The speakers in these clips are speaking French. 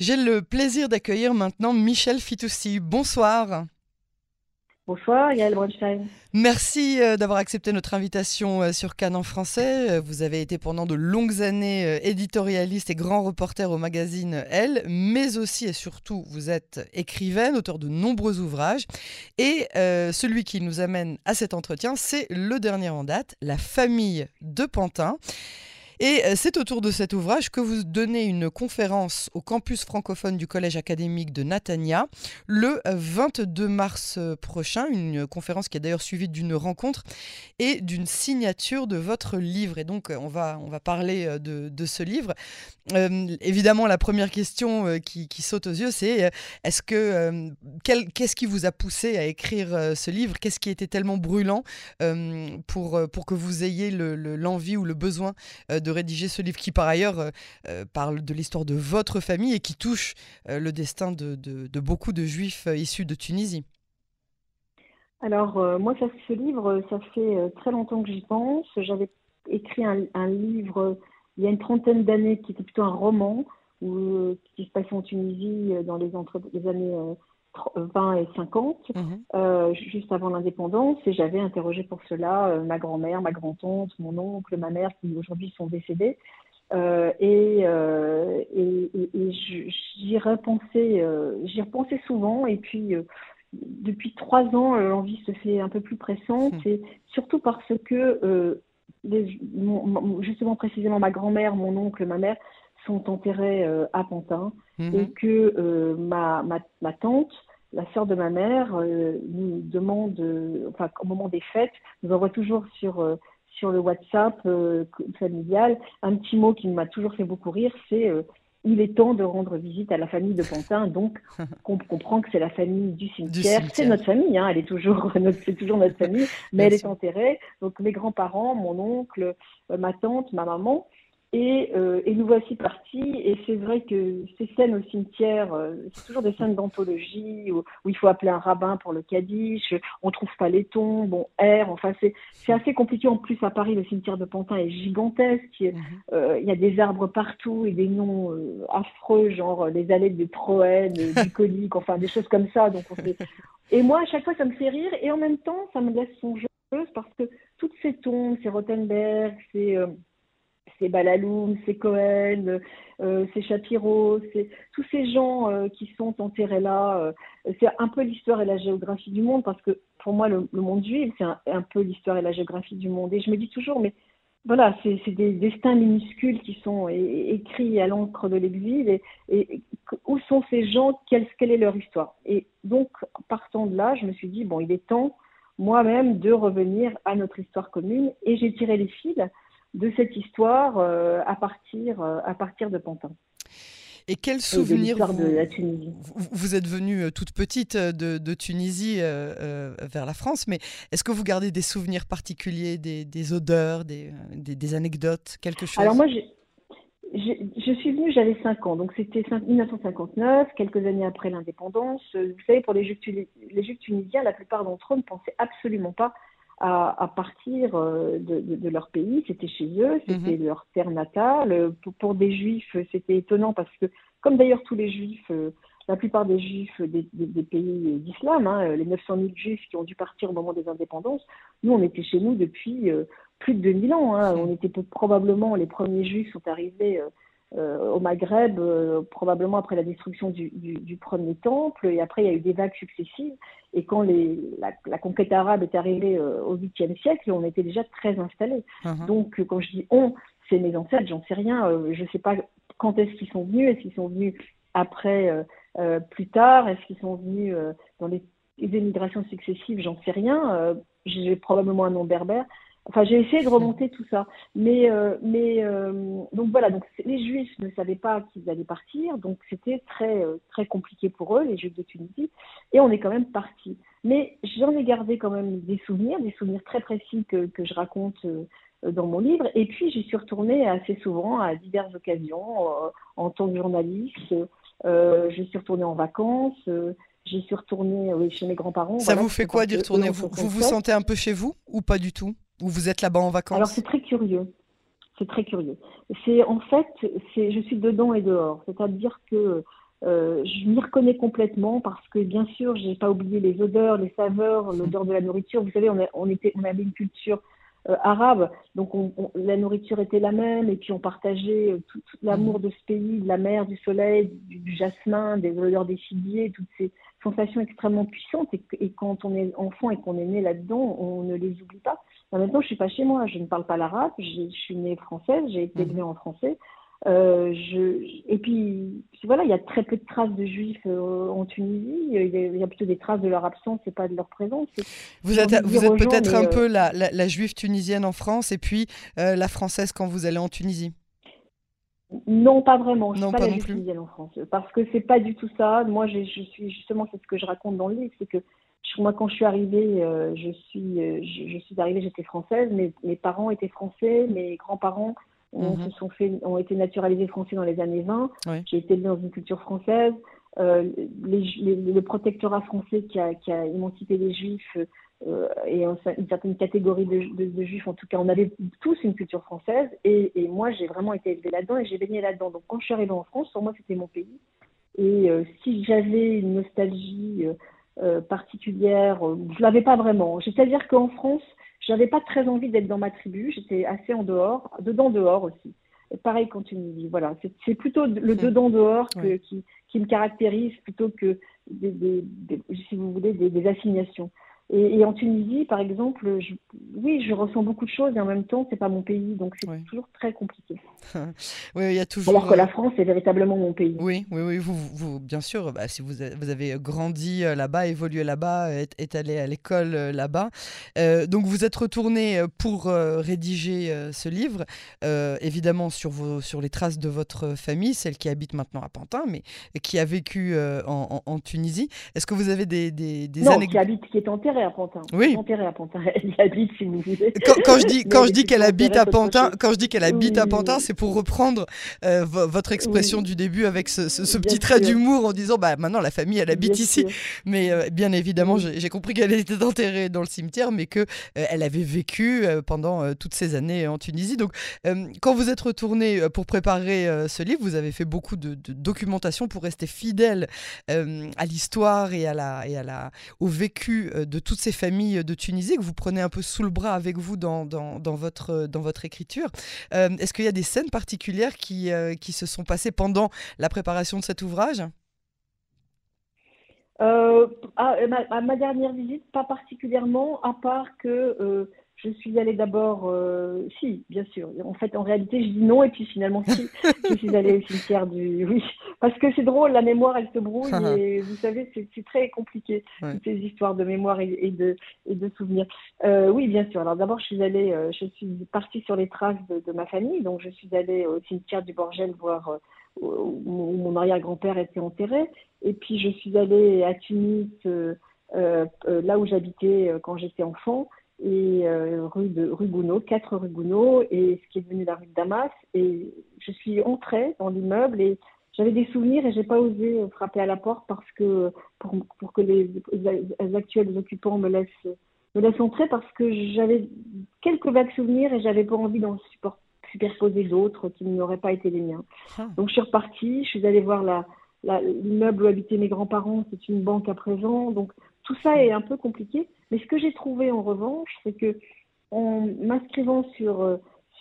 J'ai le plaisir d'accueillir maintenant Michel Fitoussi. Bonsoir. Bonsoir, Yael Bronstein. Merci euh, d'avoir accepté notre invitation euh, sur Cannes en français. Euh, vous avez été pendant de longues années éditorialiste et grand reporter au magazine Elle, mais aussi et surtout, vous êtes écrivaine, auteur de nombreux ouvrages. Et celui qui nous amène à cet entretien, c'est le dernier en date, La famille de Pantin. Et euh, c'est autour de cet ouvrage que vous donnez une conférence au campus francophone du Collège académique de Natania le 22 mars euh, prochain, une conférence qui est d'ailleurs suivie d'une rencontre et d'une signature de votre livre. Et donc, on va, on va parler euh, de, ce livre. évidemment, la première question qui, saute aux yeux, c'est est-ce que qu'est-ce qui vous a poussé à écrire ce livre? Qu'est-ce qui était tellement brûlant pour, pour que vous ayez l'envie ou le besoin de rédiger ce livre qui, par ailleurs, euh, euh, parle de l'histoire de votre famille et qui touche euh, le destin de, beaucoup de juifs issus de Tunisie. Alors, moi, ça, ce livre, ça fait très longtemps que j'y pense. J'avais écrit un, livre il y a une trentaine d'années qui était plutôt un roman où, qui se passait en Tunisie dans les, les années 20 et 50, mhm. euh, juste avant l'indépendance, et j'avais interrogé pour cela euh, ma grand-mère, ma grand-tante, mon oncle, ma mère, qui aujourd'hui sont décédés. Euh, et, et, et, j'y repensais, j'y repensais souvent, et puis depuis trois ans, l'envie se fait un peu plus pressante, mhm. et surtout parce que justement précisément ma grand-mère, mon oncle, ma mère sont enterrés à Pantin mhm. et que ma, ma, ma, tante la sœur de ma mère euh, nous demande, euh, enfin au moment des fêtes, nous envoie toujours sur euh, sur le WhatsApp familial un petit mot qui m'a toujours fait beaucoup rire, c'est il est temps de rendre visite à la famille de Pantin, donc on comprend que c'est la famille du cimetière. C'est notre famille, hein, elle est toujours, c'est toujours notre famille, mais elle est enterrée. Donc mes grands-parents, mon oncle, ma tante, ma maman, euh, et, nous voici partis. Et c'est vrai que ces scènes au cimetière, euh, c'est toujours des scènes d'anthologie où, il faut appeler un rabbin pour le kaddish. On trouve pas les tombes, on erre. Enfin, c'est, assez compliqué. En plus, à Paris, le cimetière de Pantin est gigantesque. Mhm. Euh, il y a des arbres partout et des noms affreux, genre les allées de Proène, bucolique, enfin des choses comme ça. Donc, Et moi, à chaque fois, ça me fait rire. Et en même temps, ça me laisse songeuse parce que toutes ces tombes, ces Rothenberg, ces c'est Balaloum, c'est Cohen, euh, c'est Shapiro, c'est tous ces gens euh, qui sont enterrés là. Euh, c'est un peu l'histoire et la géographie du monde parce que pour moi, le, monde juif, c'est un, peu l'histoire et la géographie du monde. Et je me dis toujours, mais voilà, c'est des destins minuscules qui sont écrits à l'encre de l'exil. Et, où sont ces gens quelle, quelle est leur histoire? Et donc, partant de là, je me suis dit, bon, il est temps moi-même de revenir à notre histoire commune. Et j'ai tiré les fils de cette histoire euh, à, partir, euh, à partir de Pantin. Et quel souvenir vous, de la Tunisie. Vous, êtes venue euh, toute petite de, Tunisie vers la France, mais est-ce que vous gardez des souvenirs particuliers, des, odeurs, des, des, anecdotes, quelque chose? Alors moi, je suis venue, j'avais 5 ans, donc c'était 1959, quelques années après l'indépendance. Vous savez, pour les Juifs, les Juifs tunisiens, la plupart d'entre eux ne pensaient absolument pas à, partir euh, de, leur pays. C'était chez eux, c'était mhm. leur terre natale. Pour, des juifs, c'était étonnant parce que, comme d'ailleurs tous les juifs, euh, la plupart des juifs des, pays d'islam, hein, les 900 000 juifs qui ont dû partir au moment des indépendances, nous, on était chez nous depuis euh, plus de 2000 ans. Hein. On était probablement, les premiers juifs sont arrivés euh, au Maghreb, euh, probablement après la destruction du, premier temple, et après il y a eu des vagues successives. Et quand les, la, conquête arabe est arrivée euh, au 8e siècle, on était déjà très installés. Uh-huh. Donc quand je dis on, c'est mes ancêtres, j'en sais rien. je ne sais pas quand est-ce qu'ils sont venus, est-ce qu'ils sont venus après, plus tard, est-ce qu'ils sont venus dans les, les émigrations successives, j'en sais rien. J'ai probablement un nom berbère. Enfin, j'ai essayé de remonter tout ça. Mais, euh, mais euh, donc voilà, donc les Juifs ne savaient pas qu'ils allaient partir, donc c'était très, euh, très compliqué pour eux, les Juifs de Tunisie, et on est quand même parti. Mais j'en ai gardé quand même des souvenirs, des souvenirs très précis que, que je raconte dans mon livre, et puis j'y suis retournée assez souvent à diverses occasions en tant que journaliste. je suis retournée en vacances. J'y suis retournée oui, chez mes grands-parents. Ça vous fait quoi d'y retourner? vous, vous vous sentez un peu chez vous ou pas du tout? Ou vous êtes là-bas en vacances Alors c'est très curieux. C'est très curieux. C'est en fait, c'est, je suis dedans et dehors. C'est-à-dire que je m'y reconnais complètement parce que bien sûr, j'ai pas oublié les odeurs, les saveurs, l'odeur de la nourriture. Vous savez, on, on, était, on avait une culture euh, arabe. Donc on, la nourriture était la même et puis on partageait euh, tout, l'amour de ce pays, de la mer, du soleil, du, jasmin, des odeurs des figuiers, toutes ces sensations extrêmement puissantes. Et, quand on est enfant et qu'on est né là-dedans, on ne les oublie pas. En même temps, je suis pas chez moi, je ne parle pas l'arabe, je suis née française, j'ai été élevée en français. Euh, je, et puis, voilà, il y a très peu de traces de juifs euh, en Tunisie. Il y, a, plutôt des traces de leur absence et pas de leur présence. Vous êtes, vous êtes peut-être un peu la, la, juive tunisienne en France et puis euh, la française quand vous allez en Tunisie non, pas vraiment. Je ne suis pas, la juive tunisienne en France. Parce que c'est pas du tout ça. Moi, je suis justement, c'est ce que je raconte dans le livre, c'est que moi, quand je suis arrivée, je suis, je, je suis arrivée, j'étais française. Mes, mes parents étaient français, mes grands-parents on mhm. se sont fait, ont été naturalisés français dans les années 20. J'ai été dans une culture française. Euh, le protectorat français qui a, qui a émancipé les juifs euh, et une certaine catégorie de, juifs, en tout cas, on avait tous une culture française. Et, moi, j'ai vraiment été élevée là-dedans et j'ai baigné là-dedans. Donc, quand je suis arrivée en France, pour moi, c'était mon pays. Et euh, si j'avais une nostalgie particulière, je l'avais pas vraiment. C'est-à-dire qu'en France, j'avais pas très envie d'être dans ma tribu, j'étais assez en dehors, dedans dehors aussi. Et pareil quand tu me dis, voilà, c'est plutôt le dedans dehors qui, qui, me caractérise plutôt que des, si vous voulez des assignations. Et, en Tunisie, par exemple, je, oui, je ressens beaucoup de choses et en même temps, c'est pas mon pays, donc c'est toujours très compliqué. oui, il y a toujours. Alors que la euh, France est véritablement mon pays. Oui, oui, oui. Vous, vous bien sûr, bah, si vous, vous avez grandi euh, là-bas, évolué là-bas, est, allé à l'école euh, là-bas, donc vous êtes retourné pour rédiger ce livre, évidemment sur vos, sur les traces de votre famille, celle qui habite maintenant à Pantin, mais qui a vécu en, en, Tunisie. Est-ce que vous avez des, des, des non, qui habite, qui est enterrée à Pantin. Oui. à Pantin. Elle habite. Quand, je dis, quand je dis qu'elle habite à Pantin, quand je dis qu'elle habite à Pantin, c'est pour reprendre euh, votre expression du début avec ce, petit trait d'humour en disant, bah maintenant la famille, elle habite ici. Mais euh, bien évidemment, j'ai compris qu'elle était enterrée dans le cimetière, mais que euh, elle avait vécu pendant toutes ces années en Tunisie. Donc, quand vous êtes retourné pour préparer ce livre, vous avez fait beaucoup de, documentation pour rester fidèle à l'histoire et à la et à la au vécu de toutes ces familles de Tunisie que vous prenez un peu sous le bras avec vous dans, dans, votre, dans votre écriture. Euh, est-ce qu'il y a des scènes particulières qui, euh, qui se sont passées pendant la préparation de cet ouvrage? Euh, à, ma, dernière visite, pas particulièrement, à part que je suis allée d'abord, euh, si, bien sûr. En fait, en réalité, je dis non et puis finalement, si, je suis allée au cimetière du. Oui, parce que c'est drôle, la mémoire, elle se brouille et vous savez, c'est très compliqué, toutes ces histoires de mémoire et, de, et de souvenirs. Euh, oui, bien sûr. Alors d'abord, je suis allée, euh, je suis partie sur les traces de, ma famille, donc je suis allée au cimetière du Borgel voir où mon arrière-grand-père était enterré. Et puis, je suis allée à Tunis, là où j'habitais quand j'étais enfant et euh, rue de rue Gounod, 4 rue Gounod, et ce qui est devenu la rue de Damas. Et je suis entrée dans l'immeuble et j'avais des souvenirs et j'ai pas osé frapper à la porte parce que pour, pour que les, les, actuels occupants me laissent me laissent entrer parce que j'avais quelques vagues souvenirs et j'avais pas envie d'en superposer d'autres qui n'auraient pas été les miens. Ah. Donc je suis repartie, je suis allée voir la, l'immeuble où habitaient mes grands-parents, c'est une banque à présent. Donc tout ça est un peu compliqué. Mais ce que j'ai trouvé en revanche, c'est que en m'inscrivant sur, euh,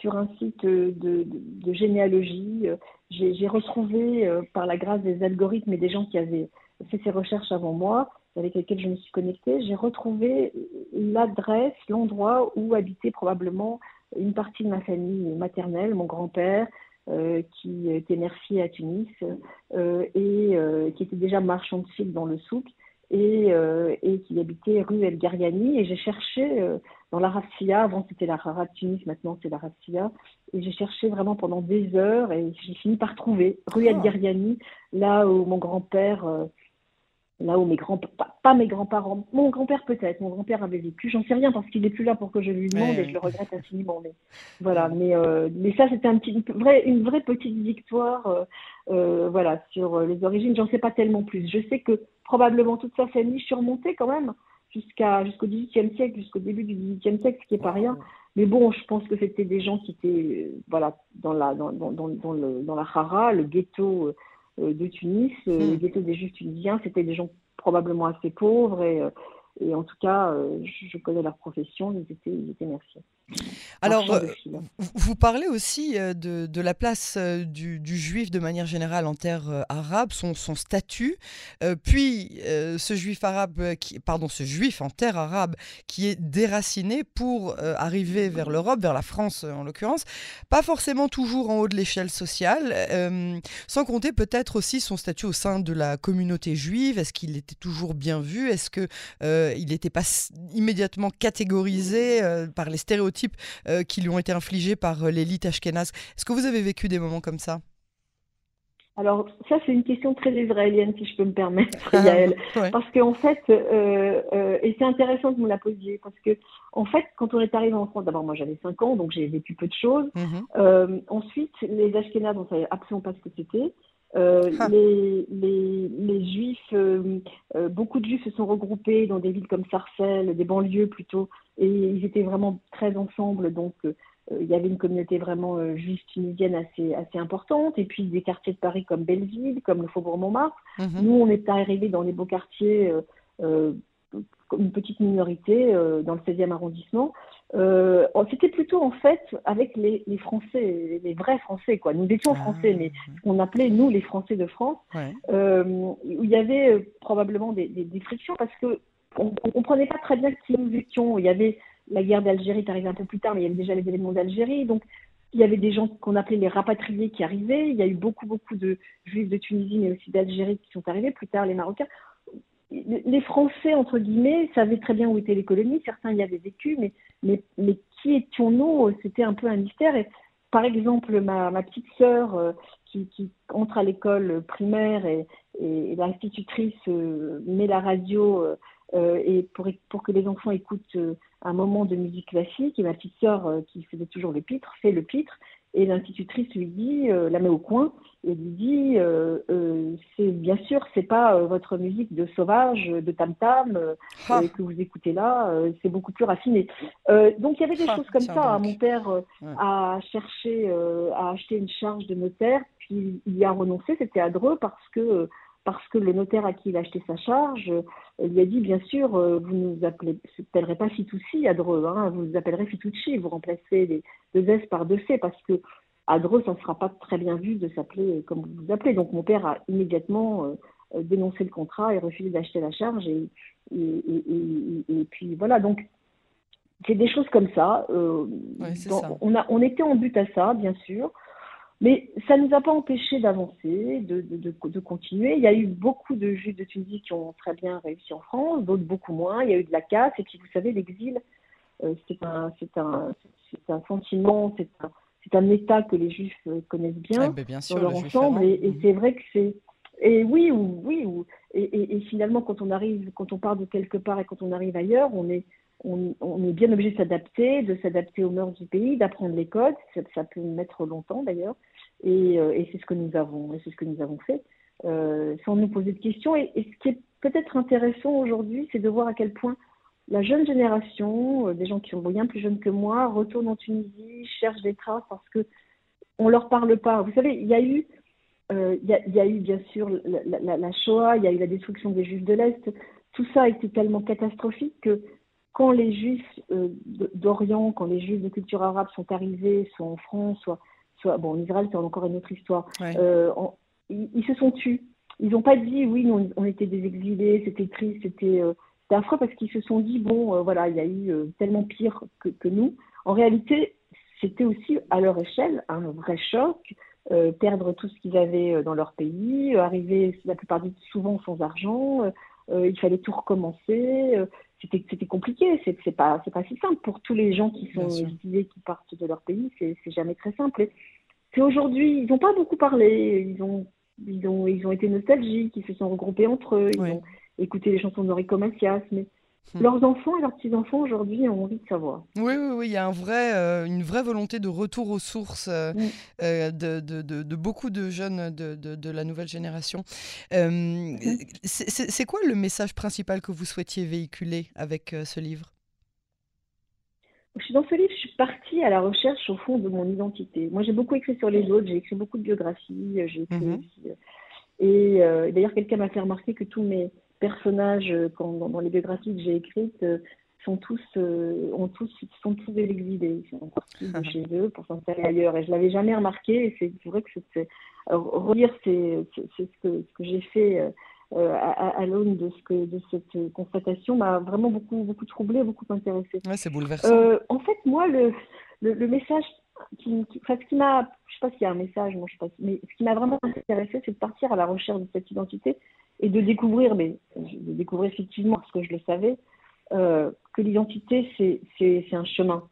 un site de, généalogie, euh, j'ai retrouvé, euh, par la grâce des algorithmes et des gens qui avaient fait ces recherches avant moi, avec lesquels je me suis connectée, j'ai retrouvé l'adresse, l'endroit où habitait probablement une partie de ma famille maternelle, mon grand-père, qui était mercier à Tunis et qui était déjà marchand de fil dans le souk et, euh, et qui habitait rue El Gariani. Et j'ai cherché euh, dans la Rafia, avant c'était la Tunis, maintenant c'est la Rafia, et j'ai cherché vraiment pendant des heures et j'ai fini par trouver rue El ah. Gariani, là où mon grand-père, euh, là où mes grands pas, pas mes grands-parents, mon grand-père peut-être, mon grand-père avait vécu, j'en sais rien parce qu'il n'est plus là pour que je lui demande et je le regrette infiniment. Mais voilà, mais mais ça c'était un petit, une vraie, une vraie petite victoire, voilà, sur les origines. J'en sais pas tellement plus. Je sais que probablement toute sa famille surmontée quand même jusqu'à jusqu'au XVIIIe siècle, jusqu'au début du XVIIIe siècle, ce qui est pas rien. Mais bon, je pense que c'était des gens qui étaient voilà dans la dans, dans, dans, le, dans la Hara, le ghetto de Tunis. Hmm. Le ghetto des Juifs tunisiens, c'était des gens probablement assez pauvres et et en tout cas, euh, je, connais leur profession, ils étaient, ils étaient merci. Alors, euh, vous parlez aussi euh, de, de la place du, du, juif de manière générale en terre arabe, son, son statut, puis ce juif arabe, qui, pardon, ce juif en terre arabe qui est déraciné pour arriver vers l'Europe, vers la France en l'occurrence, pas forcément toujours en haut de l'échelle sociale, sans compter peut-être aussi son statut au sein de la communauté juive. Est-ce qu'il était toujours bien vu? Est-ce que euh, il n'était pas immédiatement catégorisé euh, par les stéréotypes euh, qui lui ont été infligés par l'élite ashkénaze. Est-ce que vous avez vécu des moments comme ça? Alors ça c'est une question très israélienne si je peux me permettre, Yael, parce qu'en fait, et c'est intéressant que vous me la posiez, parce que en fait quand on est arrivé en France, d'abord moi j'avais 5 ans donc j'ai vécu peu de choses. Mhm. ensuite les Ashkénazes on savait absolument pas ce que c'était. Euh, ah. les, les, les, Juifs, euh, euh, beaucoup de Juifs se sont regroupés dans des villes comme Sarcelles, des banlieues plutôt, et ils étaient vraiment très ensemble. Donc, il y avait une communauté vraiment juive tunisienne assez, assez importante. Et puis, des quartiers de Paris comme Belleville, comme le Faubourg Montmartre. Mhm. Nous, on est arrivés dans les beaux quartiers, une petite minorité, dans le 16e arrondissement. Euh, c'était plutôt en fait avec les, les, Français, les vrais Français quoi. Nous étions ah. français, mais ce qu'on appelait nous les Français de France, euh, où il y avait euh, probablement des, des, des, frictions parce que on, on comprenait pas très bien qui nous étions. Il y avait la guerre d'Algérie qui arrivait un peu plus tard, mais il y avait déjà les événements d'Algérie, donc il y avait des gens qu'on appelait les rapatriés qui arrivaient. Il y a eu beaucoup beaucoup de Juifs de Tunisie, mais aussi d'Algérie qui sont arrivés. Plus tard, les Marocains les Français, entre guillemets, savaient très bien où étaient les colonies. Certains y avaient vécu, mais, mais, qui étions-nous? C'était un peu un mystère. Et, par exemple, ma, petite sœur euh, qui, entre à l'école primaire et, et, l'institutrice euh, met la radio euh, et pour, pour que les enfants écoutent un moment de musique classique. Et ma petite sœur, qui faisait toujours le pitre, fait le pitre. Et l'institutrice lui dit, euh, la met au coin, et lui dit, euh, euh, c'est bien sûr, c'est pas votre musique de sauvage, de tam tam ah. que vous écoutez là, c'est beaucoup plus raffiné. donc il y avait des ah, choses comme ça. Mon père a cherché à acheter une charge de notaire, puis il y a renoncé. C'était à Dreux parce que parce que le notaire à qui il a acheté sa charge euh, lui a dit bien sûr, euh, vous ne vous appellerez pas Fitoussi à Dreux, hein, vous vous appellerez Fitoussi, vous remplacez les deux S par deux C parce que à Dreux, ça ne sera pas très bien vu de s'appeler comme vous vous appelez. Donc mon père a immédiatement euh, dénoncé le contrat et refusé d'acheter la charge et, et, puis voilà donc c'est des choses comme ça. ça. On, a, on était en but à ça, bien sûr. Mais ça ne nous a pas empêché d'avancer, de, de, de, continuer. Il y a eu beaucoup de juifs de Tunisie qui ont très bien réussi en France, d'autres beaucoup moins. Il y a eu de la casse. Et puis, vous savez, l'exil, euh, c'est un, un, un, sentiment, c'est un, un, état que les juifs euh, connaissent bien, bien sûr, dans leur ensemble. Et, mhm. c'est vrai que c'est. Et oui, ou, oui, ou, et, et, finalement, quand on arrive, quand on part de quelque part et quand on arrive ailleurs, on est, on, on, est bien obligé de s'adapter, de s'adapter aux mœurs du pays, d'apprendre les codes. Ça, ça, peut mettre longtemps d'ailleurs. Et, euh, et c'est ce que nous avons, et c'est ce que nous avons fait, euh, sans nous poser de questions. Et, ce qui est peut-être intéressant aujourd'hui, c'est de voir à quel point la jeune génération, euh, des gens qui sont bien plus jeunes que moi, retournent en Tunisie, cherchent des traces parce que on leur parle pas. Vous savez, il y a eu, il, y a, eu bien sûr la, Shoah, il y a eu la destruction des Juifs de l'Est. Tout ça a été tellement catastrophique que quand les Juifs d'Orient, quand les Juifs de culture arabe sont arrivés, soit en France, soit bon, en Israël, c'est encore une autre histoire. Euh, ils, se sont tus. Ils n'ont pas dit, oui, nous, on était des exilés, c'était triste, c'était euh, affreux, parce qu'ils se sont dit, bon, euh, voilà, il y a eu tellement pire que, que, nous. En réalité, c'était aussi, à leur échelle, un vrai choc. perdre tout ce qu'ils avaient dans leur pays, arriver la plupart du temps souvent sans argent, il fallait tout recommencer c'était compliqué. C'est pas pas si simple. Pour tous les gens qui sont exilés qui partent de leur pays c'est jamais très simple. C'est aujourd'hui ils n'ont pas beaucoup parlé. Ils ont ils ont ils ont été nostalgiques. Ils se sont regroupés entre eux. Ils ont écouté les chansons d'Enrico Macias mais. Leurs enfants et leurs petits-enfants aujourd'hui ont envie de savoir. Oui, oui, oui, il y a un vrai, euh, une vraie volonté de retour aux sources euh, hmm. euh, de, de, de, beaucoup de jeunes de, la nouvelle génération. Hmm. C'est quoi le message principal que vous souhaitiez véhiculer avec ce livre? Dans ce livre, je suis partie à la recherche au fond de mon identité. Moi, j'ai beaucoup écrit sur les autres, j'ai écrit beaucoup de biographies, j'ai écrit mhm. Et d'ailleurs, quelqu'un m'a fait remarquer que tous mes personnages dans, les biographies que j'ai écrites sont tous, ont tous, sont tous des exilés. Ils sont partis de chez eux pour s'installer ailleurs. Et je l'avais jamais remarqué. Et c'est vrai que c'est relire, c'est ce que, ce que j'ai fait euh, à, l'aune de, ce que, de cette constatation m'a vraiment beaucoup, beaucoup troublé, beaucoup intéressé. Ouais, c'est bouleversant. Euh, en fait, moi, le, le, message qui, qui, enfin, ce qui m'a, je sais pas s'il y a un message, moi, je sais pas, mais ce qui m'a vraiment intéressé, c'est de partir à la recherche de cette identité et de découvrir, mais de découvrir effectivement, parce que je le savais, euh, que l'identité, c'est, un chemin.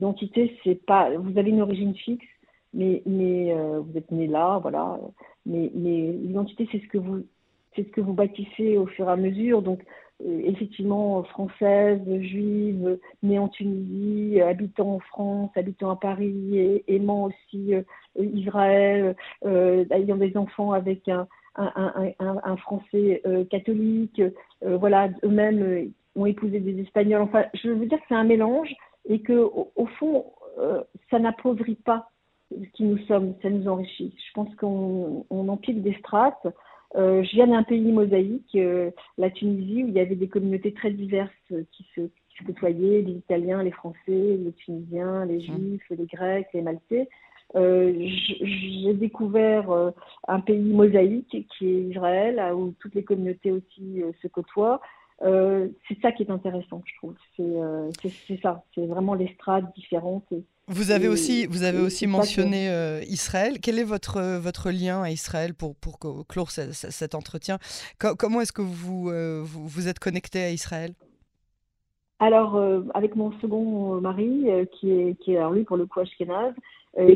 L'identité, c'est pas, vous avez une origine fixe, mais, mais vous êtes né là, voilà. Mais, mais l'identité, c'est ce que vous c'est ce que vous bâtissez au fur et à mesure. Donc, euh, effectivement, française, juive, née en Tunisie, habitant en France, habitant à Paris, aimant aussi euh, Israël, euh, ayant des enfants avec un, un, un, un Français catholique. voilà, eux-mêmes ont épousé des Espagnols. Enfin, je veux dire que c'est un mélange et que, au, fond, ça n'appauvrit pas qui nous sommes, ça nous enrichit. Je pense qu'on on empile des strates euh, je viens d'un pays mosaïque, euh, la Tunisie, où il y avait des communautés très diverses euh, qui se, qui se côtoyaient, les Italiens, les Français, les Tunisiens, les. Juifs, les Grecs, les Maltais. J'ai découvert un pays mosaïque qui est Israël, où toutes les communautés aussi se côtoient. c'est ça qui est intéressant, je trouve. C'est ça, c'est vraiment les strates différentes. Vous avez aussi, vous avez aussi mentionné euh, Israël. Quel est votre, votre lien à Israël pour, pour clore cet entretien? Comment est-ce que vous, euh, vous, vous, êtes connecté à Israël? Alors, euh, avec mon second mari, qui est, qui est alors lui pour le coup Ashkenaz,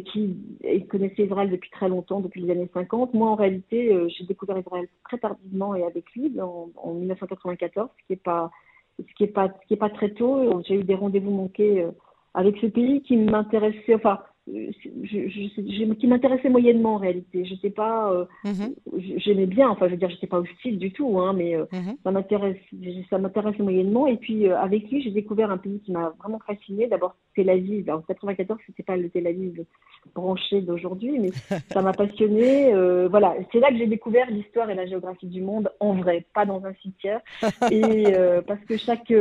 qui connaissait Israël depuis très longtemps, depuis les années 50. Moi, en réalité, j'ai découvert Israël très tardivement et avec lui, en, en 1994, ce qui n'est pas, ce qui est pas, ce qui est pas très tôt. J'ai eu des rendez-vous manqués avec ce pays qui m'intéressait, enfin, je, je, qui m'intéressait moyennement en réalité. Je sais pas, euh, mhm. j'aimais bien, enfin je veux dire, j'étais pas hostile du tout, hein, mais euh, mhm. ça m'intéresse, ça m'intéressait moyennement. Et puis euh, avec lui, j'ai découvert un pays qui m'a vraiment fasciné. D'abord Tel Aviv. En 94, c'était pas le Tel Aviv branché d'aujourd'hui, mais ça m'a passionné. voilà, c'est là que j'ai découvert l'histoire et la géographie du monde en vrai, pas dans un cimetière. et parce que chaque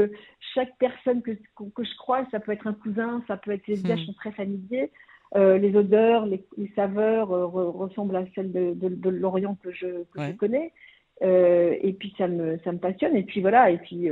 chaque personne que, que je croise, ça peut être un cousin, ça peut être les visages hmm. sont très familiers. Euh, les odeurs, les, saveurs euh, ressemblent à celles de, de, l'Orient que, je, que je connais. Euh, et puis ça me, ça me passionne. Et puis voilà, et puis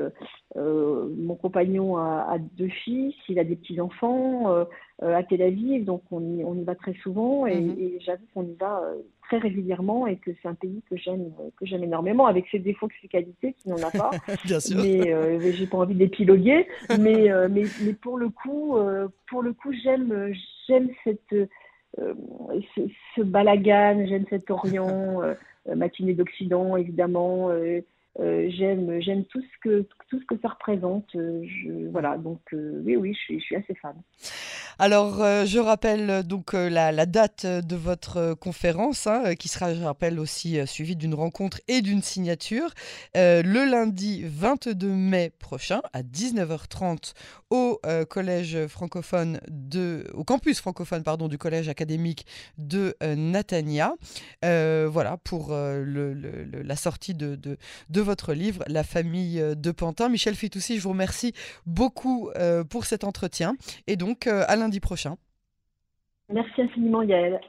mon compagnon a, deux fils, il a des petits-enfants à Tel Aviv, donc on y, on y va très souvent et, hmm. et j'avoue qu'on y va très régulièrement et que c'est un pays que j'aime que j'aime énormément avec ses défauts ses qualités qui n'en a pas Bien sûr. mais euh, j'ai pas envie d'épiloguer mais, euh, mais mais pour le coup euh, pour le coup j'aime j'aime cette ce, ce, balagan j'aime cet Orient matinée d'Occident évidemment euh, j'aime j'aime tout ce que tout ce que ça représente. Euh, voilà donc euh, oui oui je suis, je suis assez fan alors je rappelle donc la, la, date de votre conférence hein, qui sera je rappelle aussi suivie d'une rencontre et d'une signature le lundi 22 mai prochain à 19h30 au collège francophone de au campus francophone pardon du collège académique de Natania voilà pour la sortie de, de, votre livre, La famille euh, de Pantin. Michel Fitoussi, je vous remercie beaucoup euh, pour cet entretien et donc euh, à prochain. Merci infiniment Yael.